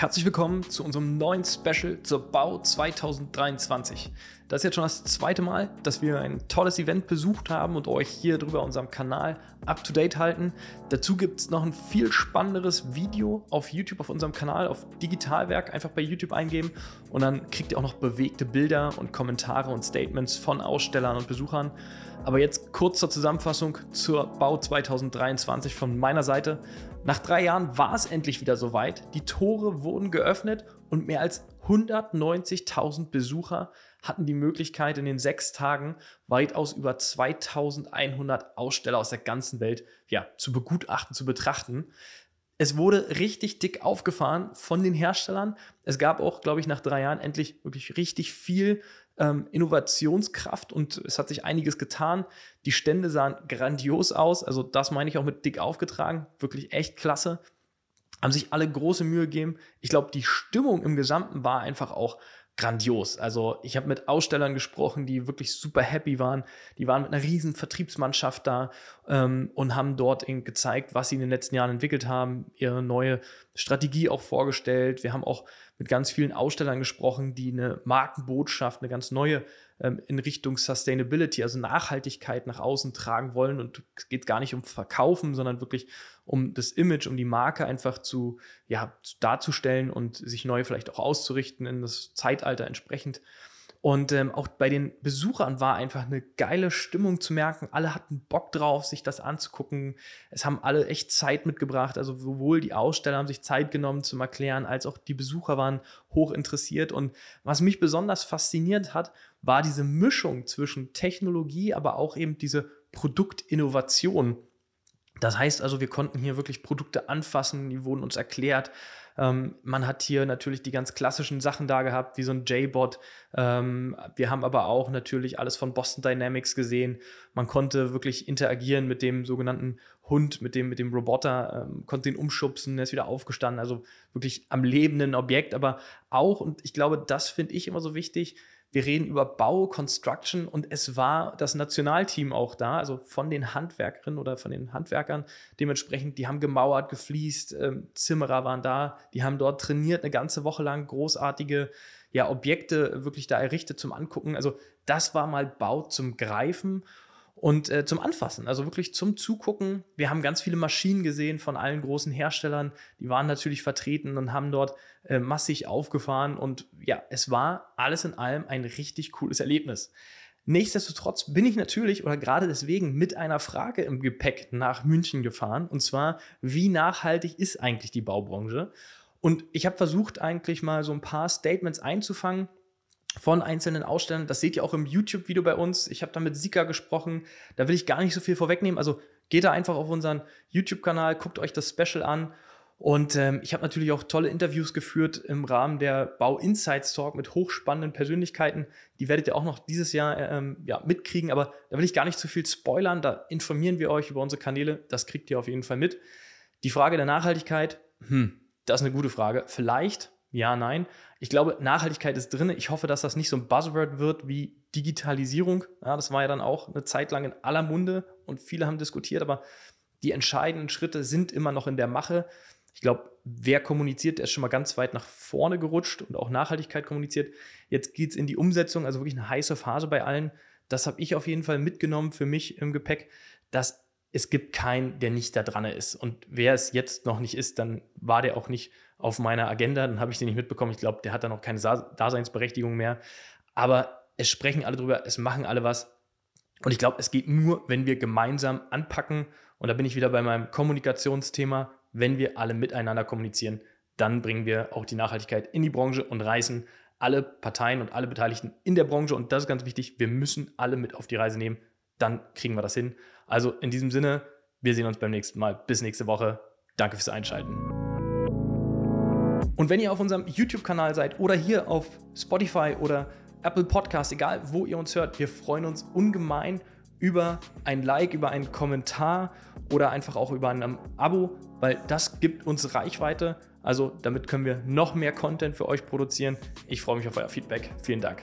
Herzlich willkommen zu unserem neuen Special zur Bau 2023. Das ist jetzt schon das zweite Mal, dass wir ein tolles Event besucht haben und euch hier drüber unserem Kanal up to date halten. Dazu gibt es noch ein viel spannenderes Video auf YouTube auf unserem Kanal, auf Digitalwerk. Einfach bei YouTube eingeben und dann kriegt ihr auch noch bewegte Bilder und Kommentare und Statements von Ausstellern und Besuchern. Aber jetzt kurz zur Zusammenfassung zur Bau 2023 von meiner Seite. Nach drei Jahren war es endlich wieder soweit. Die Tore wurden geöffnet und mehr als 190.000 Besucher hatten die Möglichkeit, in den sechs Tagen weitaus über 2100 Aussteller aus der ganzen Welt ja, zu begutachten, zu betrachten. Es wurde richtig dick aufgefahren von den Herstellern. Es gab auch, glaube ich, nach drei Jahren endlich wirklich richtig viel ähm, Innovationskraft und es hat sich einiges getan. Die Stände sahen grandios aus, also das meine ich auch mit dick aufgetragen, wirklich echt klasse. Haben sich alle große Mühe gegeben. Ich glaube, die Stimmung im Gesamten war einfach auch grandios. Also ich habe mit Ausstellern gesprochen, die wirklich super happy waren. Die waren mit einer riesen Vertriebsmannschaft da ähm, und haben dort gezeigt, was sie in den letzten Jahren entwickelt haben, ihre neue Strategie auch vorgestellt. Wir haben auch mit ganz vielen Ausstellern gesprochen, die eine Markenbotschaft, eine ganz neue ähm, in Richtung Sustainability, also Nachhaltigkeit nach außen tragen wollen. Und es geht gar nicht um Verkaufen, sondern wirklich um das Image, um die Marke einfach zu, ja, darzustellen und sich neu vielleicht auch auszurichten in das Zeitalter entsprechend. Und ähm, auch bei den Besuchern war einfach eine geile Stimmung zu merken. Alle hatten Bock drauf, sich das anzugucken. Es haben alle echt Zeit mitgebracht. Also sowohl die Aussteller haben sich Zeit genommen zum Erklären, als auch die Besucher waren hoch interessiert. Und was mich besonders fasziniert hat, war diese Mischung zwischen Technologie, aber auch eben diese Produktinnovation. Das heißt also, wir konnten hier wirklich Produkte anfassen, die wurden uns erklärt. Ähm, man hat hier natürlich die ganz klassischen Sachen da gehabt, wie so ein J-Bot. Ähm, wir haben aber auch natürlich alles von Boston Dynamics gesehen. Man konnte wirklich interagieren mit dem sogenannten Hund, mit dem, mit dem Roboter, ähm, konnte ihn umschubsen, er ist wieder aufgestanden. Also wirklich am lebenden Objekt, aber auch, und ich glaube, das finde ich immer so wichtig, wir reden über Bau, Construction und es war das Nationalteam auch da, also von den Handwerkerinnen oder von den Handwerkern. Dementsprechend, die haben gemauert, gefliest, äh, Zimmerer waren da, die haben dort trainiert, eine ganze Woche lang großartige ja, Objekte wirklich da errichtet zum Angucken. Also das war mal Bau zum Greifen und äh, zum Anfassen, also wirklich zum Zugucken. Wir haben ganz viele Maschinen gesehen von allen großen Herstellern, die waren natürlich vertreten und haben dort äh, massig aufgefahren und ja, es war alles in allem ein richtig cooles Erlebnis. Nichtsdestotrotz bin ich natürlich oder gerade deswegen mit einer Frage im Gepäck nach München gefahren und zwar, wie nachhaltig ist eigentlich die Baubranche? Und ich habe versucht eigentlich mal so ein paar Statements einzufangen, von einzelnen Ausstellern. Das seht ihr auch im YouTube-Video bei uns. Ich habe da mit Sika gesprochen. Da will ich gar nicht so viel vorwegnehmen. Also geht da einfach auf unseren YouTube-Kanal, guckt euch das Special an. Und ähm, ich habe natürlich auch tolle Interviews geführt im Rahmen der Bau Insights Talk mit hochspannenden Persönlichkeiten. Die werdet ihr auch noch dieses Jahr ähm, ja, mitkriegen. Aber da will ich gar nicht zu viel spoilern. Da informieren wir euch über unsere Kanäle. Das kriegt ihr auf jeden Fall mit. Die Frage der Nachhaltigkeit, hm, das ist eine gute Frage. Vielleicht ja, nein. Ich glaube, Nachhaltigkeit ist drin. Ich hoffe, dass das nicht so ein Buzzword wird wie Digitalisierung. Ja, das war ja dann auch eine Zeit lang in aller Munde und viele haben diskutiert, aber die entscheidenden Schritte sind immer noch in der Mache. Ich glaube, wer kommuniziert, der ist schon mal ganz weit nach vorne gerutscht und auch Nachhaltigkeit kommuniziert. Jetzt geht es in die Umsetzung, also wirklich eine heiße Phase bei allen. Das habe ich auf jeden Fall mitgenommen für mich im Gepäck, dass es gibt keinen, der nicht da dran ist. Und wer es jetzt noch nicht ist, dann war der auch nicht auf meiner Agenda. Dann habe ich den nicht mitbekommen. Ich glaube, der hat dann auch keine Daseinsberechtigung mehr. Aber es sprechen alle drüber, es machen alle was. Und ich glaube, es geht nur, wenn wir gemeinsam anpacken. Und da bin ich wieder bei meinem Kommunikationsthema. Wenn wir alle miteinander kommunizieren, dann bringen wir auch die Nachhaltigkeit in die Branche und reißen alle Parteien und alle Beteiligten in der Branche. Und das ist ganz wichtig. Wir müssen alle mit auf die Reise nehmen. Dann kriegen wir das hin. Also in diesem Sinne, wir sehen uns beim nächsten Mal. Bis nächste Woche. Danke fürs Einschalten. Und wenn ihr auf unserem YouTube-Kanal seid oder hier auf Spotify oder Apple Podcast, egal wo ihr uns hört, wir freuen uns ungemein über ein Like, über einen Kommentar oder einfach auch über ein Abo, weil das gibt uns Reichweite. Also damit können wir noch mehr Content für euch produzieren. Ich freue mich auf euer Feedback. Vielen Dank.